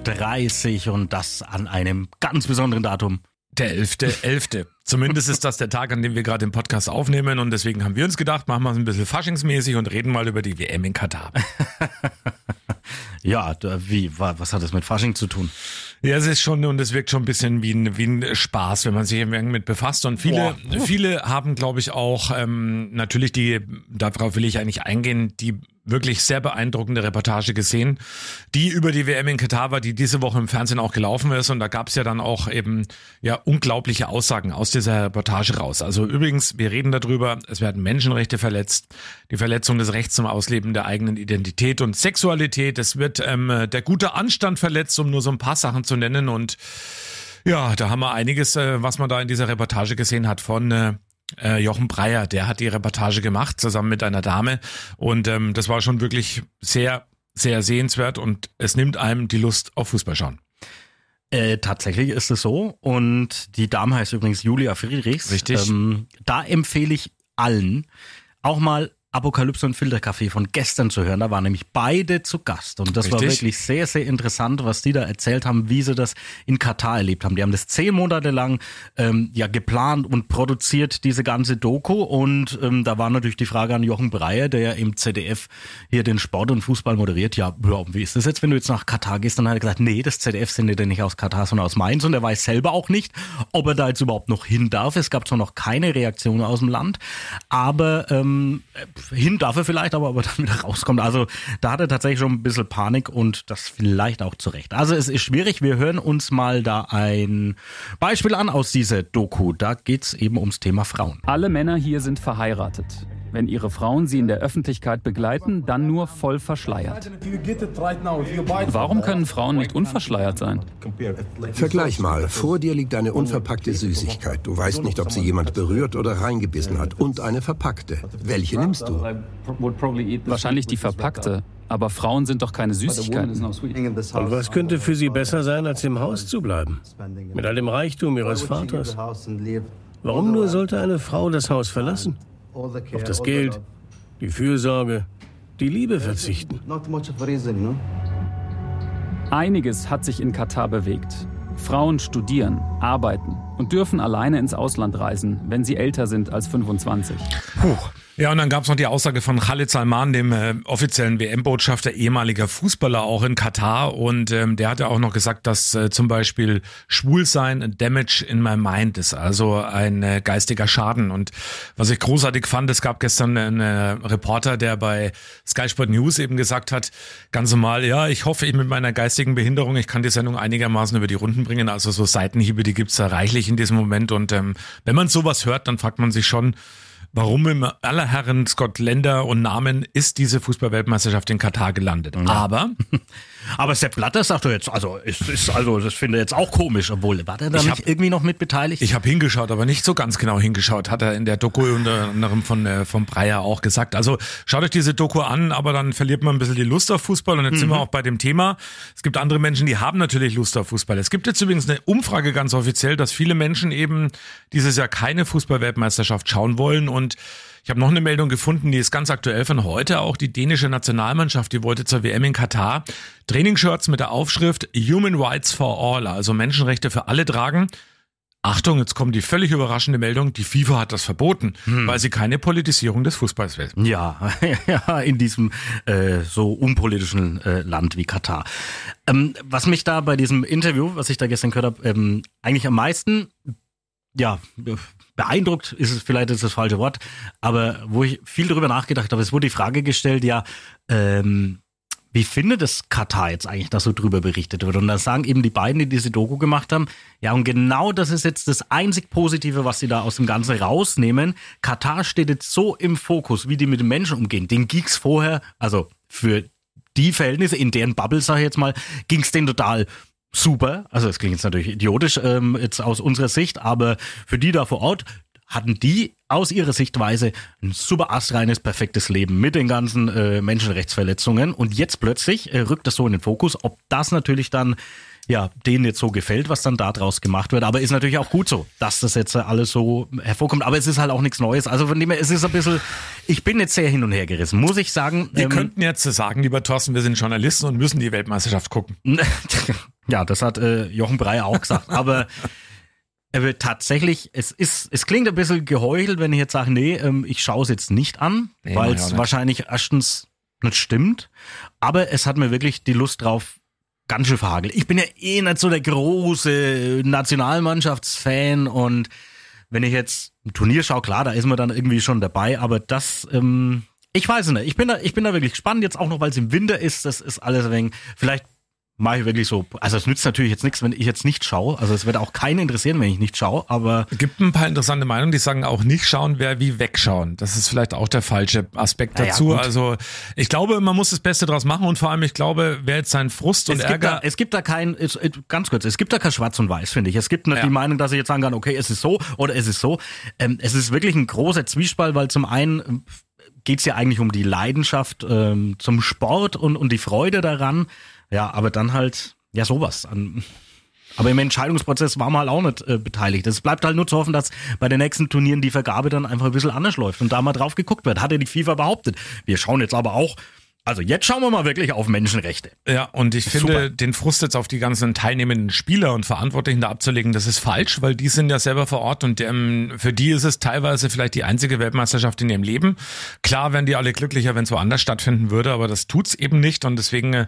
Folge 35 und das an einem ganz besonderen Datum. Der 11.11. Zumindest ist das der Tag, an dem wir gerade den Podcast aufnehmen und deswegen haben wir uns gedacht, machen wir es ein bisschen faschingsmäßig und reden mal über die WM in Katar. ja, wie, was hat das mit Fasching zu tun? Ja, es ist schon und es wirkt schon ein bisschen wie ein, wie ein Spaß, wenn man sich mit befasst. Und viele, Boah. viele haben, glaube ich, auch ähm, natürlich die, darauf will ich eigentlich eingehen, die wirklich sehr beeindruckende Reportage gesehen, die über die WM in Katar war, die diese Woche im Fernsehen auch gelaufen ist. Und da gab es ja dann auch eben ja unglaubliche Aussagen aus dieser Reportage raus. Also übrigens, wir reden darüber, es werden Menschenrechte verletzt, die Verletzung des Rechts zum Ausleben der eigenen Identität und Sexualität. Es wird ähm, der gute Anstand verletzt, um nur so ein paar Sachen zu nennen. Und ja, da haben wir einiges, äh, was man da in dieser Reportage gesehen hat von äh, äh, Jochen Breyer, der hat die Reportage gemacht, zusammen mit einer Dame. Und ähm, das war schon wirklich sehr, sehr sehenswert und es nimmt einem die Lust auf Fußball schauen. Äh, tatsächlich ist es so. Und die Dame heißt übrigens Julia Friedrichs. Richtig. Ähm, da empfehle ich allen, auch mal Apokalypse und Filterkaffee von gestern zu hören. Da waren nämlich beide zu Gast. Und das Richtig. war wirklich sehr, sehr interessant, was die da erzählt haben, wie sie das in Katar erlebt haben. Die haben das zehn Monate lang ähm, ja geplant und produziert, diese ganze Doku. Und ähm, da war natürlich die Frage an Jochen Breyer, der ja im ZDF hier den Sport und Fußball moderiert. Ja, wie ist das jetzt, wenn du jetzt nach Katar gehst? Dann hat er gesagt, nee, das ZDF sendet ja nicht aus Katar, sondern aus Mainz. Und er weiß selber auch nicht, ob er da jetzt überhaupt noch hin darf. Es gab zwar noch keine Reaktion aus dem Land, aber ähm, hin darf er vielleicht, aber, aber dann wieder rauskommt. Also da hat er tatsächlich schon ein bisschen Panik und das vielleicht auch zurecht. Also es ist schwierig. Wir hören uns mal da ein Beispiel an aus dieser Doku. Da geht es eben ums Thema Frauen. Alle Männer hier sind verheiratet. Wenn ihre Frauen sie in der Öffentlichkeit begleiten, dann nur voll verschleiert. Warum können Frauen nicht unverschleiert sein? Vergleich mal, vor dir liegt eine unverpackte Süßigkeit. Du weißt nicht, ob sie jemand berührt oder reingebissen hat. Und eine verpackte. Welche nimmst du? Wahrscheinlich die verpackte. Aber Frauen sind doch keine Süßigkeiten. Und was könnte für sie besser sein, als im Haus zu bleiben? Mit all dem Reichtum ihres Vaters. Warum nur sollte eine Frau das Haus verlassen? Auf das Geld, die Fürsorge, die Liebe verzichten. Einiges hat sich in Katar bewegt. Frauen studieren, arbeiten und dürfen alleine ins Ausland reisen, wenn sie älter sind als 25. Puh. Ja, und dann gab es noch die Aussage von Khalid Salman, dem äh, offiziellen WM-Botschafter, ehemaliger Fußballer auch in Katar. Und ähm, der hat ja auch noch gesagt, dass äh, zum Beispiel Schwulsein ein Damage in my mind ist, also ein äh, geistiger Schaden. Und was ich großartig fand, es gab gestern einen äh, Reporter, der bei Sky Sport News eben gesagt hat, ganz normal, ja, ich hoffe, ich mit meiner geistigen Behinderung, ich kann die Sendung einigermaßen über die Runden bringen. Also so Seitenhiebe, die gibt's da reichlich in diesem Moment. Und ähm, wenn man sowas hört, dann fragt man sich schon, warum im aller Herren Scott Länder und Namen ist diese Fußballweltmeisterschaft in Katar gelandet. Ja. Aber aber Sepp Blatter sagt doch jetzt, also ist, ist also das finde ich jetzt auch komisch, obwohl war der da ich nicht hab, irgendwie noch mit beteiligt? Ich habe hingeschaut, aber nicht so ganz genau hingeschaut, hat er in der Doku unter anderem von äh, vom Breyer auch gesagt. Also schaut euch diese Doku an, aber dann verliert man ein bisschen die Lust auf Fußball und jetzt mhm. sind wir mhm. auch bei dem Thema. Es gibt andere Menschen, die haben natürlich Lust auf Fußball. Es gibt jetzt übrigens eine Umfrage ganz offiziell, dass viele Menschen eben dieses Jahr keine Fußballweltmeisterschaft schauen wollen und ich habe noch eine Meldung gefunden, die ist ganz aktuell von heute. Auch die dänische Nationalmannschaft, die wollte zur WM in Katar Trainingsshirts mit der Aufschrift Human Rights for All, also Menschenrechte für alle tragen. Achtung, jetzt kommt die völlig überraschende Meldung, die FIFA hat das verboten, hm. weil sie keine Politisierung des Fußballs will. Ja, ja in diesem äh, so unpolitischen äh, Land wie Katar. Ähm, was mich da bei diesem Interview, was ich da gestern gehört habe, ähm, eigentlich am meisten ja, beeindruckt ist es vielleicht ist das falsche Wort, aber wo ich viel darüber nachgedacht habe, es wurde die Frage gestellt, ja, ähm, wie findet es Katar jetzt eigentlich, dass so drüber berichtet wird? Und da sagen eben die beiden, die diese Doku gemacht haben, ja, und genau das ist jetzt das einzig Positive, was sie da aus dem Ganzen rausnehmen. Katar steht jetzt so im Fokus, wie die mit den Menschen umgehen. Den Geeks vorher, also für die Verhältnisse, in deren Bubble, sag ich jetzt mal, ging es denen total super. Also es klingt jetzt natürlich idiotisch ähm, jetzt aus unserer Sicht, aber für die da vor Ort hatten die aus ihrer Sichtweise ein super astreines, perfektes Leben mit den ganzen äh, Menschenrechtsverletzungen. Und jetzt plötzlich äh, rückt das so in den Fokus, ob das natürlich dann ja, denen jetzt so gefällt, was dann da draus gemacht wird. Aber ist natürlich auch gut so, dass das jetzt alles so hervorkommt. Aber es ist halt auch nichts Neues. Also von dem her, es ist ein bisschen, ich bin jetzt sehr hin und her gerissen, muss ich sagen. Wir ähm, könnten jetzt sagen, lieber Thorsten, wir sind Journalisten und müssen die Weltmeisterschaft gucken. ja, das hat äh, Jochen Breyer auch gesagt. Aber aber tatsächlich, es ist, es klingt ein bisschen geheuchelt, wenn ich jetzt sage, nee, ähm, ich schaue es jetzt nicht an, nee, weil es wahrscheinlich erstens nicht stimmt. Aber es hat mir wirklich die Lust drauf ganz schön verhagelt. Ich bin ja eh nicht so der große Nationalmannschaftsfan und wenn ich jetzt ein Turnier schaue, klar, da ist man dann irgendwie schon dabei, aber das, ähm, ich weiß nicht. Ich bin da, ich bin da wirklich gespannt, jetzt auch noch, weil es im Winter ist, das ist alles wenig, vielleicht mache ich wirklich so. Also es nützt natürlich jetzt nichts, wenn ich jetzt nicht schaue. Also es wird auch keinen interessieren, wenn ich nicht schaue, aber. Es gibt ein paar interessante Meinungen, die sagen auch nicht schauen, wer wie wegschauen. Das ist vielleicht auch der falsche Aspekt dazu. Ja, also ich glaube, man muss das Beste draus machen und vor allem, ich glaube, wer jetzt seinen Frust und es Ärger. Da, es gibt da kein, ganz kurz, es gibt da kein Schwarz und Weiß, finde ich. Es gibt nicht ja. die Meinung, dass ich jetzt sagen kann, okay, es ist so oder es ist so. Ähm, es ist wirklich ein großer Zwiespalt, weil zum einen ähm, geht's ja eigentlich um die Leidenschaft ähm, zum Sport und, und die Freude daran. Ja, aber dann halt ja, sowas. Aber im Entscheidungsprozess war man halt auch nicht äh, beteiligt. Es bleibt halt nur zu hoffen, dass bei den nächsten Turnieren die Vergabe dann einfach ein bisschen anders läuft und da mal drauf geguckt wird. Hat ja die FIFA behauptet. Wir schauen jetzt aber auch also jetzt schauen wir mal wirklich auf Menschenrechte. Ja, und ich finde, Super. den Frust jetzt auf die ganzen teilnehmenden Spieler und Verantwortlichen da abzulegen, das ist falsch, weil die sind ja selber vor Ort und ähm, für die ist es teilweise vielleicht die einzige Weltmeisterschaft in ihrem Leben. Klar wären die alle glücklicher, wenn es woanders stattfinden würde, aber das tut's eben nicht und deswegen äh,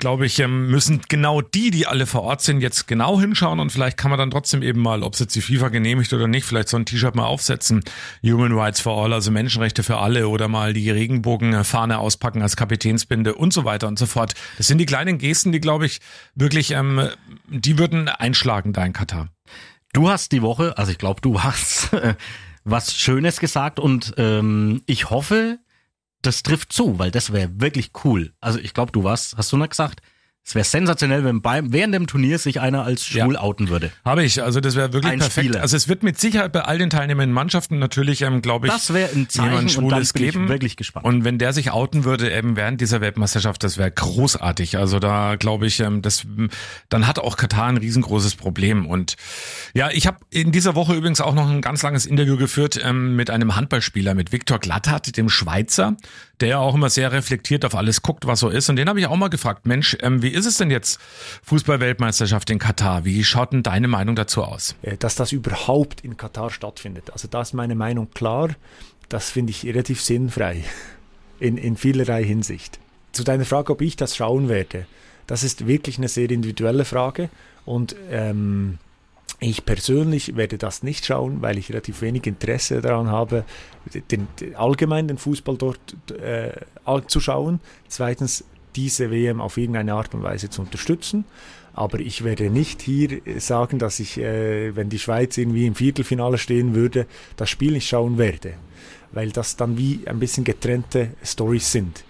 glaube ich, ähm, müssen genau die, die alle vor Ort sind, jetzt genau hinschauen und vielleicht kann man dann trotzdem eben mal, ob es jetzt die FIFA genehmigt oder nicht, vielleicht so ein T-Shirt mal aufsetzen. Human Rights for All, also Menschenrechte für alle oder mal die Regenbogenfahne auspacken als Kapitän Kapitänsbinde und so weiter und so fort. Das sind die kleinen Gesten, die, glaube ich, wirklich, ähm, die würden einschlagen da in Katar. Du hast die Woche, also ich glaube, du hast was Schönes gesagt und ähm, ich hoffe, das trifft zu, weil das wäre wirklich cool. Also ich glaube, du warst, hast du noch gesagt, es wäre sensationell, wenn beim, während dem Turnier sich einer als schwul ja. outen würde. Habe ich, also das wäre wirklich ein perfekt. Spieler. Also es wird mit Sicherheit bei all den teilnehmenden Mannschaften natürlich, ähm, glaube ich, das wäre ein Zeichen Schwules und geben. Ich wirklich gespannt. Und wenn der sich outen würde eben während dieser Weltmeisterschaft, das wäre großartig. Also da glaube ich, ähm, das, dann hat auch Katar ein riesengroßes Problem. Und ja, ich habe in dieser Woche übrigens auch noch ein ganz langes Interview geführt ähm, mit einem Handballspieler, mit Viktor Glattert, dem Schweizer, der auch immer sehr reflektiert auf alles guckt, was so ist. Und den habe ich auch mal gefragt, Mensch, ähm, wie ist es denn jetzt Fußballweltmeisterschaft in Katar? Wie schaut denn deine Meinung dazu aus? Äh, dass das überhaupt in Katar stattfindet. Also da ist meine Meinung klar. Das finde ich relativ sinnfrei in, in vielerlei Hinsicht. Zu deiner Frage, ob ich das schauen werde. Das ist wirklich eine sehr individuelle Frage und ähm, ich persönlich werde das nicht schauen, weil ich relativ wenig Interesse daran habe, den, den allgemein den Fußball dort äh, zu schauen. Zweitens diese WM auf irgendeine Art und Weise zu unterstützen. Aber ich werde nicht hier sagen, dass ich, äh, wenn die Schweiz irgendwie im Viertelfinale stehen würde, das Spiel nicht schauen werde. Weil das dann wie ein bisschen getrennte Stories sind.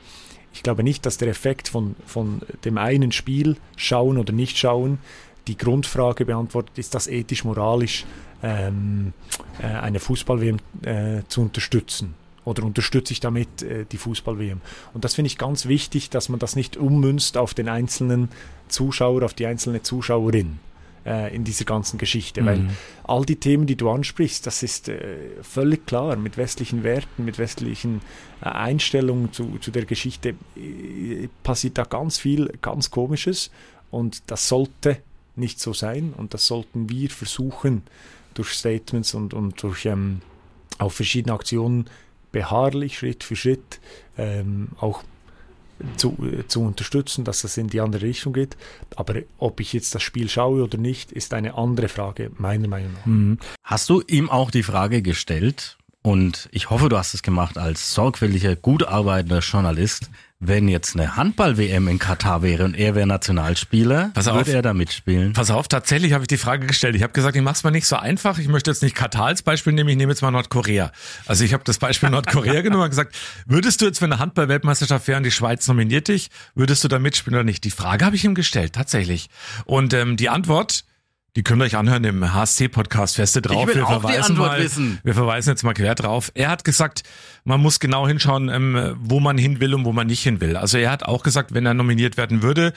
Ich glaube nicht, dass der Effekt von, von dem einen Spiel schauen oder nicht schauen die Grundfrage beantwortet, ist das ethisch, moralisch ähm, äh, eine Fußball-WM äh, zu unterstützen? Oder unterstütze ich damit äh, die Fußball-WM? Und das finde ich ganz wichtig, dass man das nicht ummünzt auf den einzelnen Zuschauer, auf die einzelne Zuschauerin äh, in dieser ganzen Geschichte. Mhm. Weil all die Themen, die du ansprichst, das ist äh, völlig klar mit westlichen Werten, mit westlichen äh, Einstellungen zu, zu der Geschichte äh, passiert da ganz viel ganz Komisches und das sollte nicht so sein und das sollten wir versuchen, durch Statements und, und durch ähm, auf verschiedene Aktionen beharrlich, Schritt für Schritt ähm, auch zu, äh, zu unterstützen, dass das in die andere Richtung geht. Aber ob ich jetzt das Spiel schaue oder nicht, ist eine andere Frage, meiner Meinung nach. Mhm. Hast du ihm auch die Frage gestellt, und ich hoffe, du hast es gemacht als sorgfältiger, gut arbeitender Journalist, wenn jetzt eine Handball-WM in Katar wäre und er wäre Nationalspieler, Pass würde er da mitspielen? Pass auf, tatsächlich habe ich die Frage gestellt. Ich habe gesagt, ich mache es mal nicht so einfach. Ich möchte jetzt nicht Katar als Beispiel nehmen, ich nehme jetzt mal Nordkorea. Also ich habe das Beispiel Nordkorea genommen und gesagt, würdest du jetzt, wenn eine Handball-Weltmeisterschaft wäre und die Schweiz nominiert dich, würdest du da mitspielen oder nicht? Die Frage habe ich ihm gestellt, tatsächlich. Und ähm, die Antwort, die könnt ihr euch anhören im HSC-Podcast Feste drauf. Ich will wir auch die Antwort mal, wissen. Wir verweisen jetzt mal quer drauf. Er hat gesagt, man muss genau hinschauen, ähm, wo man hin will und wo man nicht hin will. Also er hat auch gesagt, wenn er nominiert werden würde,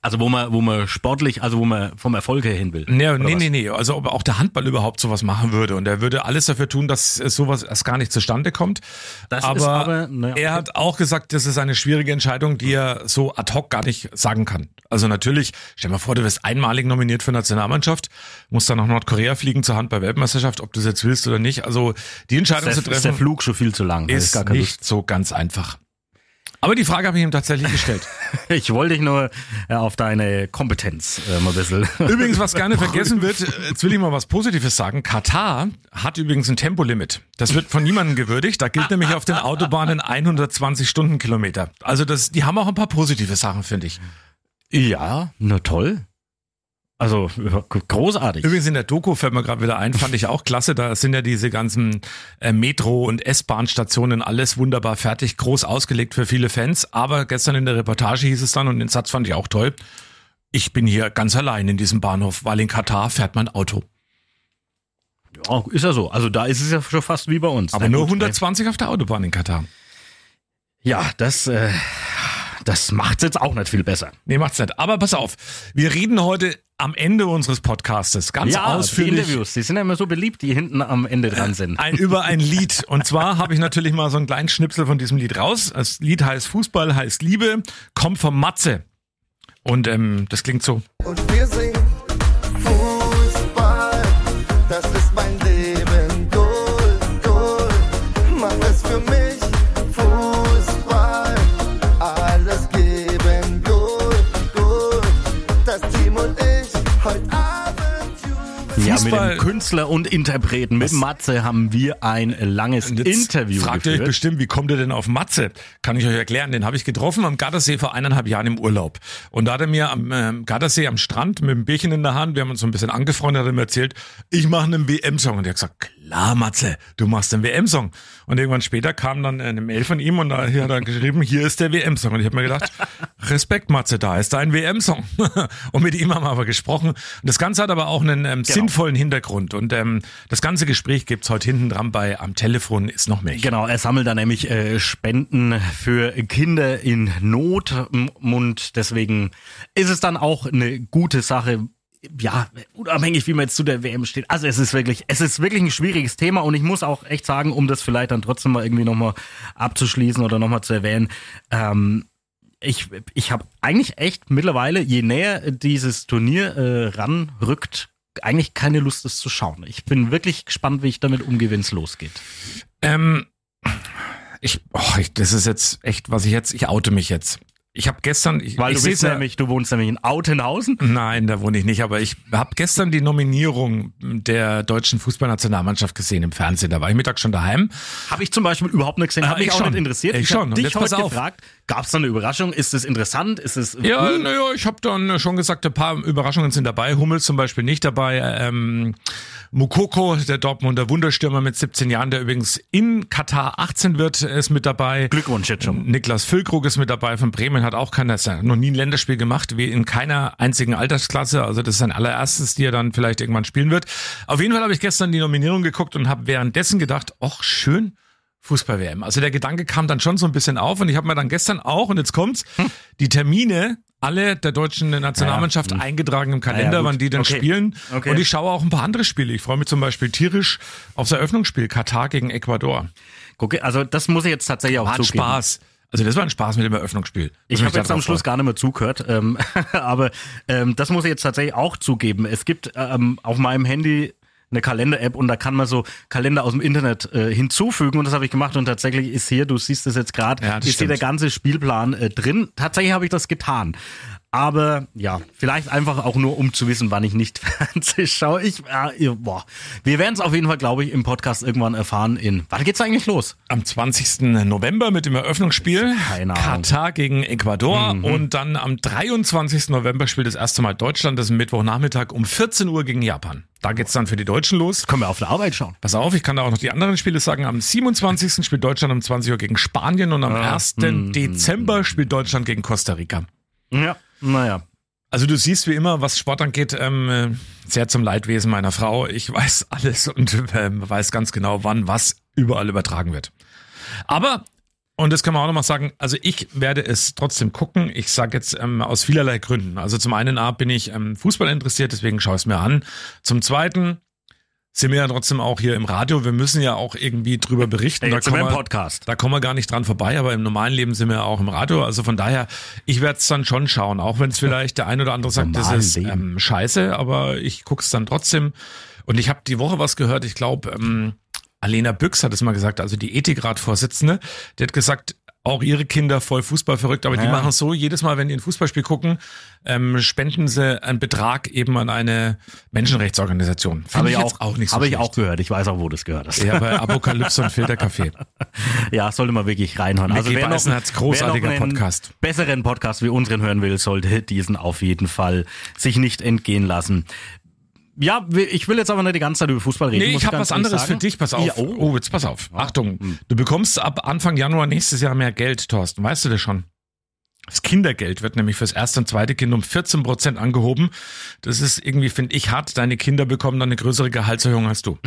Also wo man, wo man sportlich, also wo man vom Erfolg her hin will. Nee, nee, was? nee, nee. Also ob auch der Handball überhaupt sowas machen würde. Und er würde alles dafür tun, dass sowas erst gar nicht zustande kommt. Das aber, ist aber, naja, er hat auch gesagt, das ist eine schwierige Entscheidung, die er so ad hoc gar nicht sagen kann. Also natürlich, stell dir mal vor, du wirst einmalig nominiert für Nationalmannschaft, musst dann nach Nordkorea fliegen zur Handball-Weltmeisterschaft, ob du es jetzt willst oder nicht. Also die Entscheidung Ist zu der, ist der treffen Flug schon viel zu lang. Da ist gar nicht so ganz einfach. Aber die Frage habe ich ihm tatsächlich gestellt. Ich wollte dich nur äh, auf deine Kompetenz äh, mal ein bisschen. Übrigens, was gerne vergessen wird, jetzt will ich mal was Positives sagen. Katar hat übrigens ein Tempolimit. Das wird von niemandem gewürdigt. Da gilt nämlich auf den Autobahnen 120 Stundenkilometer. Also das, die haben auch ein paar positive Sachen, finde ich. Ja, na toll. Also großartig. Übrigens in der Doku fällt mir gerade wieder ein, fand ich auch klasse. Da sind ja diese ganzen äh, Metro- und S-Bahn-Stationen alles wunderbar fertig, groß ausgelegt für viele Fans. Aber gestern in der Reportage hieß es dann, und den Satz fand ich auch toll, ich bin hier ganz allein in diesem Bahnhof, weil in Katar fährt mein Auto. Ja, ist ja so. Also da ist es ja schon fast wie bei uns. Aber nur gut, 120 auf der Autobahn in Katar. Ja, das, äh, das macht's jetzt auch nicht viel besser. Nee, macht's nicht. Aber pass auf, wir reden heute am Ende unseres Podcastes ganz ja, die ausführlich Interviews, die sind ja immer so beliebt, die hinten am Ende dran sind. ein, über ein Lied. Und zwar habe ich natürlich mal so einen kleinen Schnipsel von diesem Lied raus. Das Lied heißt Fußball, heißt Liebe, kommt vom Matze. Und ähm, das klingt so. und wir singen Ja, mit Fußball- dem Künstler und Interpreten, mit Matze haben wir ein langes jetzt Interview Fragt ihr euch geführt. bestimmt, wie kommt ihr denn auf Matze? Kann ich euch erklären. Den habe ich getroffen am Gardasee vor eineinhalb Jahren im Urlaub. Und da hat er mir am ähm, Gardasee am Strand mit einem Bierchen in der Hand, wir haben uns so ein bisschen angefreundet, hat er mir erzählt, ich mache einen WM-Song. Und er hat gesagt, klar Matze, du machst einen WM-Song. Und irgendwann später kam dann eine Mail von ihm und da hat er geschrieben, hier ist der WM-Song. Und ich habe mir gedacht, Respekt Matze, da ist dein WM-Song. und mit ihm haben wir aber gesprochen. Und das Ganze hat aber auch einen ähm, sinnvollen Hintergrund. Und ähm, das ganze Gespräch gibt's heute hinten dran bei Am Telefon ist noch mehr. Genau, er sammelt da nämlich äh, Spenden für Kinder in Not und deswegen ist es dann auch eine gute Sache. Ja, unabhängig wie man jetzt zu der WM steht. Also es ist wirklich, es ist wirklich ein schwieriges Thema und ich muss auch echt sagen, um das vielleicht dann trotzdem mal irgendwie nochmal abzuschließen oder nochmal zu erwähnen, ähm, ich, ich habe eigentlich echt mittlerweile, je näher dieses Turnier äh, ranrückt, eigentlich keine Lust, es zu schauen. Ich bin wirklich gespannt, wie ich damit umgehe, wenn es losgeht. Ähm, ich, oh, ich, das ist jetzt echt, was ich jetzt, ich oute mich jetzt. Ich habe gestern, ich, Weil ich du bist nämlich, du wohnst nämlich in Autenhausen. Nein, da wohne ich nicht, aber ich habe gestern die Nominierung der deutschen Fußballnationalmannschaft gesehen im Fernsehen. Da war ich mittags schon daheim. Habe ich zum Beispiel überhaupt nicht gesehen, Ah, hat mich ich auch schon. nicht interessiert. Ich Ich, schon. habe dich heute auf. gefragt, gab es da eine Überraschung? Ist es interessant? Ist es Ja, hm? naja, ich habe dann schon gesagt, ein paar Überraschungen sind dabei. Hummels zum Beispiel nicht dabei. Ähm, Mukoko, der Dortmunder Wunderstürmer mit 17 Jahren, der übrigens in Katar 18 wird, ist mit dabei. Glückwunsch jetzt schon. Niklas Füllkrug ist mit dabei von Bremen, hat auch keiner, hat noch nie ein Länderspiel gemacht, wie in keiner einzigen Altersklasse. Also das ist sein allererstes, die er dann vielleicht irgendwann spielen wird. Auf jeden Fall habe ich gestern die Nominierung geguckt und habe währenddessen gedacht, ach schön, Fußball-WM. Also der Gedanke kam dann schon so ein bisschen auf und ich habe mir dann gestern auch, und jetzt kommt's, die Termine alle der deutschen Nationalmannschaft eingetragen im Kalender, Ja, ja, wann die denn Okay. spielen. Okay. Und ich schaue auch ein paar andere Spiele. Ich freue mich zum Beispiel tierisch aufs Eröffnungsspiel Katar gegen Ecuador. Gucke, also das muss ich jetzt tatsächlich auch ein zugeben. Spaß. Also das war ein Spaß mit dem Eröffnungsspiel. Ich Muss habe jetzt am Schluss gar nicht mehr zugehört, ähm, aber ähm, das muss ich jetzt tatsächlich auch zugeben. Es gibt ähm, auf meinem Handy eine Kalender-App und da kann man so Kalender aus dem Internet äh, hinzufügen und das habe ich gemacht und tatsächlich ist hier, du siehst es jetzt gerade, Ja, ist hier der stimmt. ganze Spielplan äh, drin. Tatsächlich habe ich das getan. Aber ja, vielleicht einfach auch nur, um zu wissen, wann ich nicht Fernsehen schaue. Ich, äh, boah. Wir werden es auf jeden Fall, glaube ich, im Podcast irgendwann erfahren. In wann geht's eigentlich los? Am 20. November mit dem Eröffnungsspiel Keine Ahnung. Katar gegen Ecuador und dann am 23. November spielt das erste Mal Deutschland, das ist Mittwochnachmittag um 14 Uhr gegen Japan. Da geht's dann für die Deutschen los. Können wir auf der Arbeit schauen? Pass auf, ich kann da auch noch die anderen Spiele sagen. Am 27. spielt Deutschland um 20 Uhr gegen Spanien und am 1. Dezember spielt Deutschland gegen Costa Rica. Ja, naja. Also du siehst wie immer, was Sport angeht, ähm, äh, sehr zum Leidwesen meiner Frau. Ich weiß alles und ähm, weiß ganz genau, wann was überall übertragen wird. Aber Und das kann man auch nochmal sagen, also ich werde es trotzdem gucken. Ich sage jetzt ähm, aus vielerlei Gründen. Also zum einen A, bin ich ähm, Fußball interessiert, deswegen schaue ich es mir an. Zum zweiten sind wir ja trotzdem auch hier im Radio. Wir müssen ja auch irgendwie drüber berichten. Hey, da, jetzt sind kommen wir Podcast. da kommen wir gar nicht dran vorbei, aber im normalen Leben sind wir auch im Radio. Also von daher, ich werde es dann schon schauen, auch wenn es vielleicht der ein oder andere sagt, das ist ähm, scheiße, aber ich gucke es dann trotzdem. Und ich habe die Woche was gehört, ich glaube, ähm, Alena Büchs hat es mal gesagt, also die Ethikrat-Vorsitzende, die hat gesagt, auch ihre Kinder voll Fußball verrückt, aber die Ja. machen es so, jedes Mal, wenn die ein Fußballspiel gucken, ähm, spenden sie einen Betrag eben an eine Menschenrechtsorganisation. Habe ich jetzt auch, nicht so habe ich auch gehört. Ich weiß auch, wo das gehört hast. Ja, bei Apokalypse und Filterkaffee. Ja, sollte man wirklich reinhören. Also wer noch, wer großartiger noch einen Podcast. besseren Podcast wie unseren hören will, sollte diesen auf jeden Fall sich nicht entgehen lassen. Ja, ich will jetzt aber nicht die ganze Zeit über Fußball reden. Nee, ich habe was anderes ehrlich für sagen. dich. Pass auf. Ja, oh. oh. jetzt pass auf. Achtung. Du bekommst ab Anfang Januar nächstes Jahr mehr Geld, Thorsten. Weißt du das schon? Das Kindergeld wird nämlich fürs erste und zweite Kind um 14 Prozent angehoben. Das ist irgendwie, finde ich, hart. Deine Kinder bekommen dann eine größere Gehaltserhöhung als du.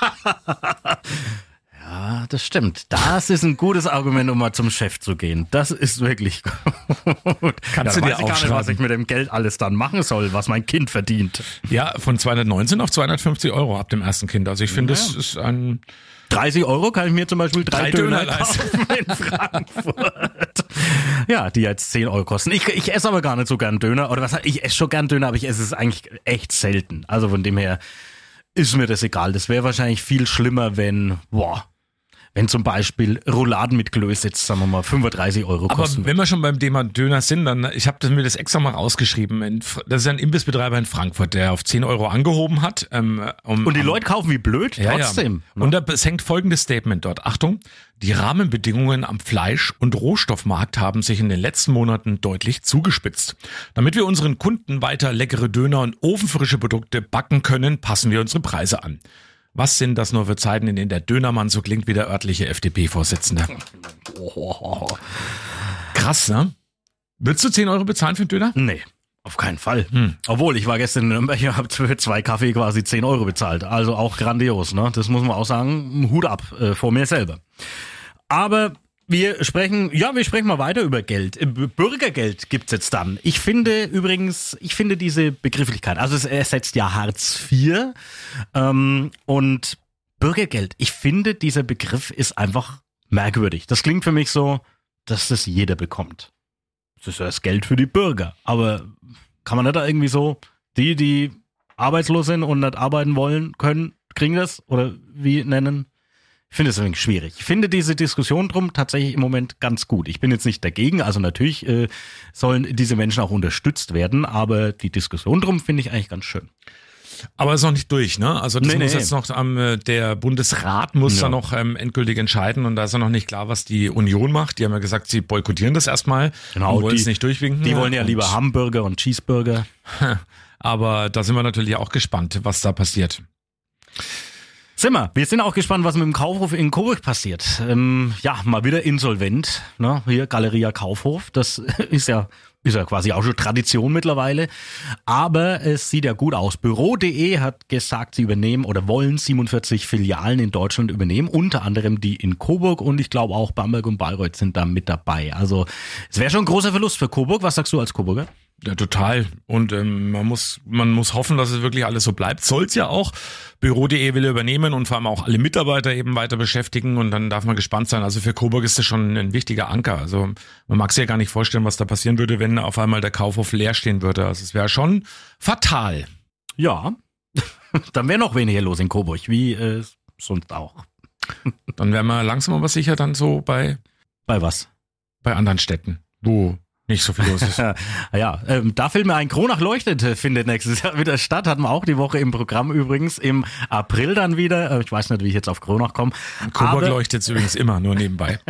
Ja, das stimmt. Das ist ein gutes Argument, um mal zum Chef zu gehen. Das ist wirklich gut. Kannst ja, du dir gar nicht, was ich mit dem Geld alles dann machen soll, was mein Kind verdient. Ja, von 219 auf 250 Euro ab dem ersten Kind. Also ich finde, das ist ein 30 Euro kann ich mir zum Beispiel drei, Drei Döner, Döner leisten. kaufen in Frankfurt. ja, die jetzt 10 Euro kosten. Ich, ich esse aber gar nicht so gern Döner. Oder was? Ich esse schon gern Döner, aber ich esse es eigentlich echt selten. Also von dem her ist mir das egal. Das wäre wahrscheinlich viel schlimmer, wenn, boah, wenn zum Beispiel Rouladen mit Klöß jetzt, sagen wir mal, 35 Euro Aber kosten. wenn wir schon beim Thema Döner sind, dann, ich habe mir das extra mal rausgeschrieben. Das ist ein Imbissbetreiber in Frankfurt, der auf 10 Euro angehoben hat. Ähm, um, Und die am- Leute kaufen wie blöd, Ja, trotzdem. Ja. Und da es hängt folgendes Statement dort. Achtung, die Rahmenbedingungen am Fleisch- und Rohstoffmarkt haben sich in den letzten Monaten deutlich zugespitzt. Damit wir unseren Kunden weiter leckere Döner und ofenfrische Produkte backen können, passen wir unsere Preise an. Was sind das nur für Zeiten, in denen der Dönermann so klingt wie der örtliche FDP-Vorsitzende? Krass, ne? Würdest du 10 Euro bezahlen für einen Döner? Nee, auf keinen Fall. Hm. Obwohl, ich war gestern in Nürnberg und habe für zwei Kaffee quasi 10 Euro bezahlt. Also auch grandios, ne? Das muss man auch sagen. Hut ab äh, vor mir selber. Aber wir sprechen, ja, wir sprechen mal weiter über Geld. Äh, Bürgergeld gibt's jetzt dann. Ich finde übrigens, ich finde diese Begrifflichkeit, also es ersetzt ja Hartz IV ähm, und Bürgergeld. Ich finde, dieser Begriff ist einfach merkwürdig. Das klingt für mich so, dass das jeder bekommt. Das ist ja das Geld für die Bürger. Aber kann man nicht da irgendwie so, die, die arbeitslos sind und nicht arbeiten wollen, können, kriegen das? Oder wie nennen? Ich finde es irgendwie schwierig. Ich finde diese Diskussion drum tatsächlich im Moment ganz gut. Ich bin jetzt nicht dagegen, also natürlich äh, sollen diese Menschen auch unterstützt werden, aber die Diskussion drum finde ich eigentlich ganz schön. Aber ist noch nicht durch, ne? Also das Nee, muss nee. jetzt noch, ähm, äh, der Bundesrat muss Ja. da noch ähm, endgültig entscheiden und da ist ja noch nicht klar, was die Union macht. Die haben ja gesagt, sie boykottieren das erstmal Genau, und wollen es nicht durchwinken. Die wollen ja lieber Hamburger und Cheeseburger. Aber da sind wir natürlich auch gespannt, was da passiert. Wir. Wir sind auch gespannt, was mit dem Kaufhof in Coburg passiert. Ähm, ja, mal wieder insolvent. Ne? Hier Galeria Kaufhof. Das ist ja, ist ja quasi auch schon Tradition mittlerweile. Aber es sieht ja gut aus. Büro.de hat gesagt, sie übernehmen oder wollen 47 Filialen in Deutschland übernehmen. Unter anderem die in Coburg und ich glaube auch Bamberg und Bayreuth sind da mit dabei. Also es wäre schon ein großer Verlust für Coburg. Was sagst du als Coburger? Ja, total. Und ähm, man muss man muss hoffen, dass es wirklich alles so bleibt. Soll's ja auch. Büro.de will übernehmen und vor allem auch alle Mitarbeiter eben weiter beschäftigen und dann darf man gespannt sein. Also für Coburg ist das schon ein wichtiger Anker. Also man mag sich ja gar nicht vorstellen, was da passieren würde, wenn auf einmal der Kaufhof leer stehen würde. Also es wäre schon fatal. Ja. Dann wäre noch weniger los in Coburg, wie äh, sonst auch. Dann wären wir langsam aber sicher dann so bei, Bei was? bei anderen Städten, wo nicht so viel los ist. Ja, ähm, da fällt mir ein, Kronach leuchtet äh, findet nächstes Jahr wieder statt. Hatten wir auch die Woche im Programm übrigens. Im April dann wieder. Äh, Ich weiß nicht, wie ich jetzt auf Kronach komme. Coburg leuchtet übrigens immer, nur nebenbei.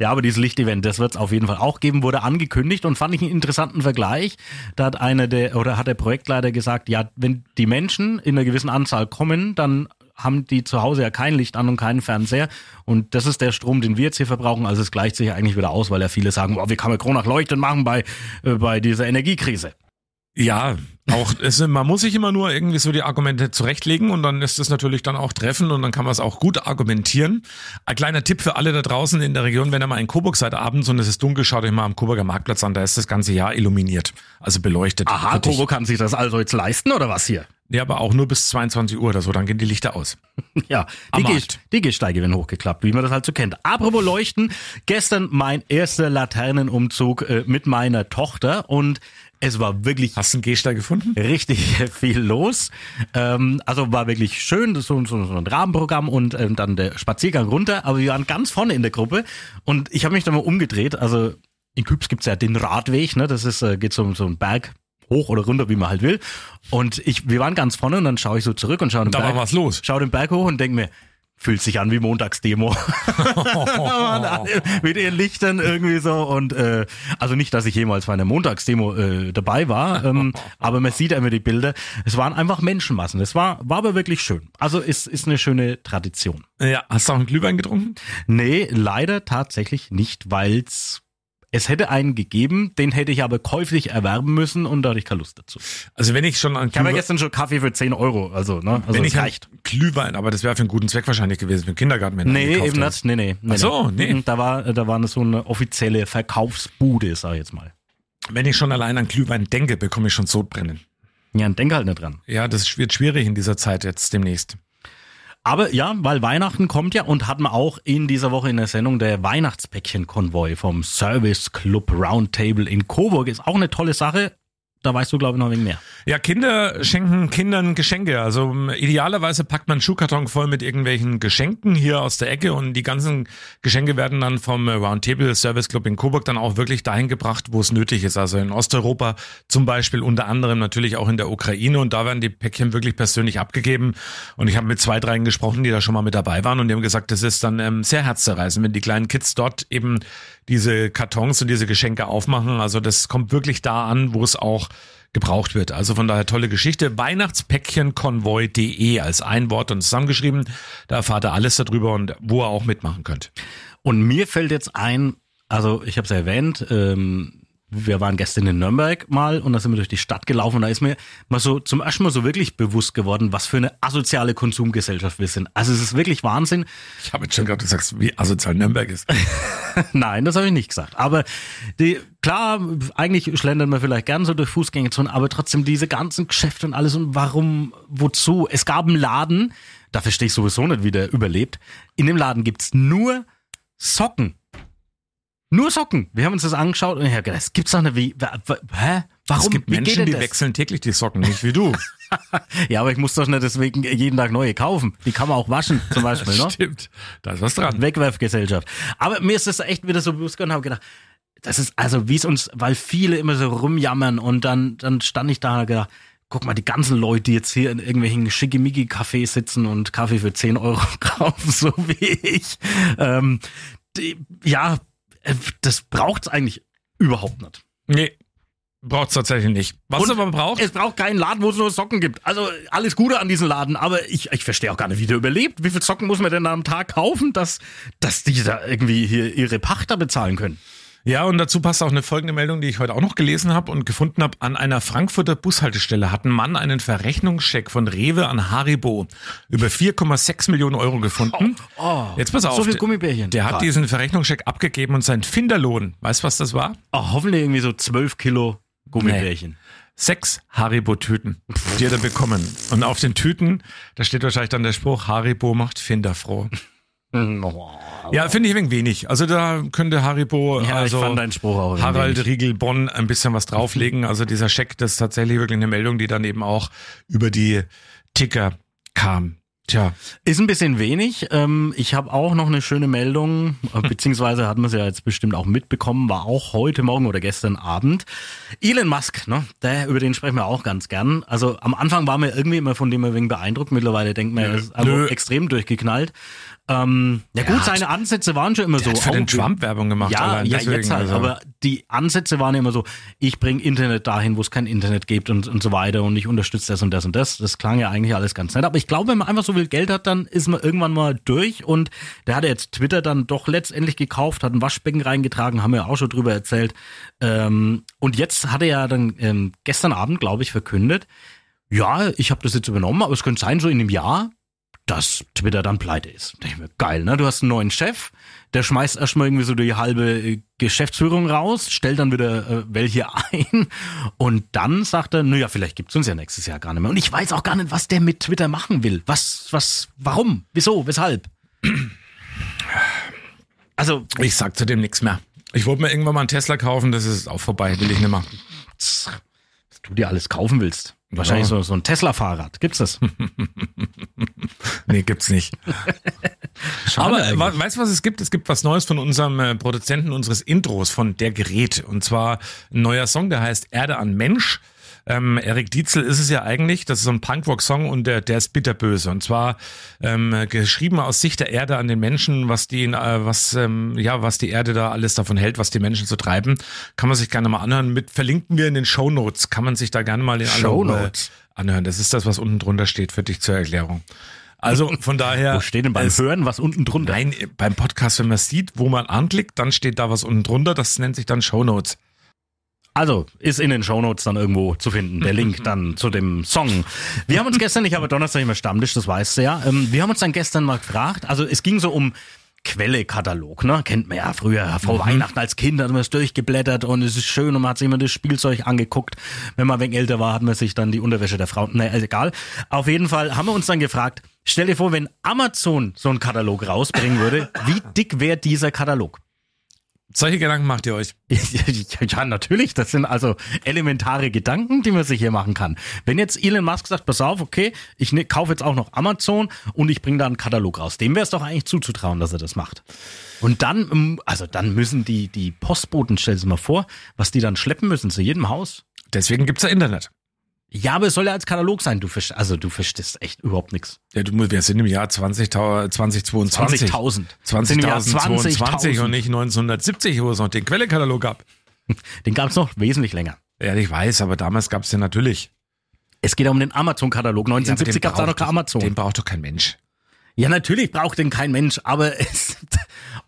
Ja, aber dieses Lichtevent, das wird es auf jeden Fall auch geben, wurde angekündigt und fand ich einen interessanten Vergleich. Da hat einer der oder hat der Projektleiter gesagt, ja, wenn die Menschen in einer gewissen Anzahl kommen, dann haben die zu Hause ja kein Licht an und keinen Fernseher. Und das ist der Strom, den wir jetzt hier verbrauchen. Also es gleicht sich ja eigentlich wieder aus, weil ja viele sagen, oh, wie kann man Kronach leuchten machen bei, äh, bei dieser Energiekrise. Ja, auch es, man muss sich immer nur irgendwie so die Argumente zurechtlegen und dann ist es natürlich dann auch treffen und dann kann man es auch gut argumentieren. Ein kleiner Tipp für alle da draußen in der Region, wenn ihr mal in Coburg seid abends und es ist dunkel, schaut euch mal am Coburger Marktplatz an, da ist das ganze Jahr illuminiert, also beleuchtet. Aha. Coburg kann sich das also jetzt leisten oder was hier? Ja, aber auch nur bis 22 Uhr oder so, dann gehen die Lichter aus. Ja, die. Geh die Gehsteige werden hochgeklappt, wie man das halt so kennt. Apropos Leuchten, gestern mein erster Laternenumzug äh, mit meiner Tochter und es war wirklich Hast du einen Gehsteig gefunden? richtig viel los. Ähm, also war wirklich schön, so, so, so ein Rahmenprogramm und ähm, dann der Spaziergang runter. Aber wir waren ganz vorne in der Gruppe und ich habe mich dann mal umgedreht. Also in Küps gibt's ja den Radweg, ne? Das ist, äh, geht so, so einen Berg hoch oder runter, wie man halt will. Und ich, wir waren ganz vorne und dann schaue ich so zurück und schaue den Da war Berg, was los. schau den Berg hoch und denk mir, fühlt sich an wie Montagsdemo. mit ihren Lichtern irgendwie so und äh, also nicht, dass ich jemals bei einer Montagsdemo äh, dabei war, ähm, aber man sieht immer die Bilder. Es waren einfach Menschenmassen. Es war war aber wirklich schön. Also ist ist eine schöne Tradition. Ja, hast du auch einen Glühwein getrunken? Nee, leider tatsächlich nicht, weil's es hätte einen gegeben, den hätte ich aber käuflich erwerben müssen und da hatte ich keine Lust dazu. Also wenn ich schon an Ich habe ja gestern schon Kaffee für 10 Euro, also, ne? Also wenn ich reicht. Glühwein, aber das wäre für einen guten Zweck wahrscheinlich gewesen, für den Kindergarten, wenn Nee, eben nicht. Nee, nee. nee Ach so, nee. Da war, da war so eine offizielle Verkaufsbude, sag ich jetzt mal. Wenn ich schon allein an Glühwein denke, bekomme ich schon Sodbrennen. Ja, denk halt nicht dran. Ja, das wird schwierig in dieser Zeit jetzt demnächst. Aber ja, weil Weihnachten kommt ja und hatten wir auch in dieser Woche in der Sendung der Weihnachtspäckchen-Konvoi vom Service Club Roundtable in Coburg. Ist auch eine tolle Sache. Da weißt du, glaube ich, noch wegen mehr. Ja, Kinder schenken Kindern Geschenke. Also ähm, idealerweise packt man einen Schuhkarton voll mit irgendwelchen Geschenken hier aus der Ecke und die ganzen Geschenke werden dann vom Roundtable Service Club in Coburg dann auch wirklich dahin gebracht, wo es nötig ist. Also in Osteuropa zum Beispiel, unter anderem natürlich auch in der Ukraine und da werden die Päckchen wirklich persönlich abgegeben. Und ich habe mit zwei, dreien gesprochen, die da schon mal mit dabei waren und die haben gesagt, das ist dann ähm, sehr herzzerreißend, wenn die kleinen Kids dort eben diese Kartons und diese Geschenke aufmachen. Also das kommt wirklich da an, wo es auch gebraucht wird. Also von daher tolle Geschichte. Weihnachtspäckchenkonvoi.de als ein Wort und zusammengeschrieben. Da erfahrt ihr alles darüber und wo ihr auch mitmachen könnt. Und mir fällt jetzt ein, also ich habe es erwähnt, ähm, wir waren gestern in Nürnberg mal und da sind wir durch die Stadt gelaufen und da ist mir mal so zum ersten Mal so wirklich bewusst geworden, was für eine asoziale Konsumgesellschaft wir sind. Also es ist wirklich Wahnsinn. Ich habe jetzt schon gedacht, du sagst, wie asozial Nürnberg ist. Nein, das habe ich nicht gesagt. Aber die, klar, eigentlich schlendern wir vielleicht gern so durch Fußgängerzonen, aber trotzdem diese ganzen Geschäfte und alles und warum, wozu? Es gab einen Laden, da verstehe ich sowieso nicht, wie der überlebt. In dem Laden gibt's nur Socken. Nur Socken. Wir haben uns das angeschaut und ich habe gedacht, das gibt's doch nicht. Wie, hä? Warum? Es gibt Menschen, die das? wechseln täglich die Socken, nicht wie du. Ja, aber ich muss doch nicht deswegen jeden Tag neue kaufen. Die kann man auch waschen, zum Beispiel. ne? Stimmt. Da ist was dran. Wegwerfgesellschaft. Aber mir ist das echt wieder so bewusst geworden, habe gedacht, das ist also, wie es uns, weil viele immer so rumjammern und dann, dann stand ich da und gedacht, guck mal, die ganzen Leute, die jetzt hier in irgendwelchen Schickimicki-Cafés sitzen und Kaffee für 10 Euro kaufen, so wie ich. Ähm, die, ja, äh, das braucht's eigentlich überhaupt nicht. Nee, braucht's tatsächlich nicht. Was es aber braucht, Es braucht keinen Laden, wo es nur Socken gibt. Also alles Gute an diesen Laden, aber ich, ich verstehe auch gar nicht, wie der überlebt. Wie viel Socken muss man denn am Tag kaufen, dass, dass die da irgendwie hier ihre Pachter bezahlen können? Ja, und dazu passt auch eine folgende Meldung, die ich heute auch noch gelesen habe und gefunden habe. An einer Frankfurter Bushaltestelle hat ein Mann einen Verrechnungscheck von Rewe an Haribo über 4,6 Millionen Euro gefunden. Jetzt pass auf. so viel Gummibärchen. Der hat diesen Verrechnungscheck abgegeben und sein Finderlohn, weißt du, was das war? Oh, hoffentlich irgendwie so 12 Kilo Gummibärchen. Sechs Haribo-Tüten, die hat er bekommen. Und auf den Tüten, da steht wahrscheinlich dann der Spruch, Haribo macht Finder froh. Oh. Ja, finde ich ein wenig. Also da könnte Haribo, Ja, also Harald. Riegel Bonn ein bisschen was drauflegen. Also dieser Scheck, das ist tatsächlich wirklich eine Meldung, die dann eben auch über die Ticker kam. Tja, Ist ein bisschen wenig. Ähm, ich habe auch noch eine schöne Meldung, äh, beziehungsweise hat man es ja jetzt bestimmt auch mitbekommen, war auch heute Morgen oder gestern Abend. Elon Musk, ne? Der, über den sprechen wir auch ganz gern. Also am Anfang war mir irgendwie immer von dem ein wenig beeindruckt. Mittlerweile denkt man, er ist Nö. extrem durchgeknallt. Ähm, ja gut, seine Ansätze waren schon immer so. hat für den auch- Trump Werbung gemacht. Ja, allein ja jetzt halt, also. aber die Ansätze waren immer so, ich bringe Internet dahin, wo es kein Internet gibt und, und so weiter und ich unterstütze das und das und das. Das klang ja eigentlich alles ganz nett. Aber ich glaube, wenn man einfach so viel Geld hat, dann ist man irgendwann mal durch und der hat jetzt Twitter dann doch letztendlich gekauft, hat ein Waschbecken reingetragen, haben wir auch schon drüber erzählt. Ähm, und jetzt hat er ja dann ähm, gestern Abend, glaube ich, verkündet, ja, ich habe das jetzt übernommen, aber es könnte sein, so in einem Jahr, dass Twitter dann pleite ist. Geil, ne? Du hast einen neuen Chef, der schmeißt erstmal irgendwie so die halbe äh, Geschäftsführung raus, stellt dann wieder äh, welche ein und dann sagt er, naja, vielleicht gibt's uns ja nächstes Jahr gar nicht mehr. Und ich weiß auch gar nicht, was der mit Twitter machen will. Was, was, warum, wieso, weshalb? Also, Ich sag zu dem nichts mehr. Ich wollte mir irgendwann mal einen Tesla kaufen, das ist auch vorbei, will ich nicht mehr. was du dir alles kaufen willst. Wahrscheinlich so, so ein Tesla-Fahrrad. Gibt's das? Nee, gibt's nicht. Schade Aber eigentlich. weißt du, was es gibt? Es gibt was Neues von unserem äh, Produzenten unseres Intros von Der Gerät. Und zwar ein neuer Song, der heißt Erde an Mensch. Ähm, Erik Dietzel ist es ja eigentlich, das ist so ein Punkrock-Song und der, der ist bitterböse. Und zwar ähm, geschrieben aus Sicht der Erde an den Menschen, was die, äh, was, ähm, ja, was die Erde da alles davon hält, was die Menschen so treiben. Kann man sich gerne mal anhören. Mit verlinken wir in den Shownotes. Kann man sich da gerne mal in aller Ruhe Shownotes? anhören. Das ist das, was unten drunter steht für dich zur Erklärung. Also von daher. Wo steht denn beim es- Hören was unten drunter? Nein, beim Podcast, wenn man sieht, wo man anklickt, dann steht da was unten drunter. Das nennt sich dann Shownotes. Also, ist in den Shownotes dann irgendwo zu finden, der Link dann zu dem Song. Wir haben uns gestern, ich habe Donnerstag immer Stammtisch, das weißt du ja, ähm, wir haben uns dann gestern mal gefragt, also es ging so um Quelle-Katalog, ne? Kennt man ja früher, vor Weihnachten als Kind hat man es durchgeblättert und es ist schön und man hat sich immer das Spielzeug angeguckt. Wenn man ein wenig älter war, hat man sich dann die Unterwäsche der Frau, naja, ist egal. Auf jeden Fall haben wir uns dann gefragt, stell dir vor, wenn Amazon so einen Katalog rausbringen würde, wie dick wäre dieser Katalog? Solche Gedanken macht ihr euch. Ja, natürlich. Das sind also elementare Gedanken, die man sich hier machen kann. Wenn jetzt Elon Musk sagt, pass auf, okay, ich ne, kaufe jetzt auch noch Amazon und ich bringe da einen Katalog raus. Dem wäre es doch eigentlich zuzutrauen, dass er das macht. Und dann, ähm, also dann müssen die, die Postboten, stell dir mal vor, was die dann schleppen müssen zu jedem Haus. Deswegen gibt's ja Internet. Ja, aber es soll ja als Katalog sein. Du verstehst, also du verstehst echt überhaupt nichts. Ja, du, musst- wir sind im Jahr 20, 2022. 20.000. Sind im Jahr 2022 20.000. und nicht 1970, wo es noch den Quellekatalog gab. Den gab es noch wesentlich länger. Ja, ich weiß, aber damals gab's den natürlich. Es geht um den Amazon-Katalog. Ja, aber 1970 den gab es da noch kein Amazon. Den braucht doch kein Mensch. Ja, natürlich braucht den kein Mensch, aber es,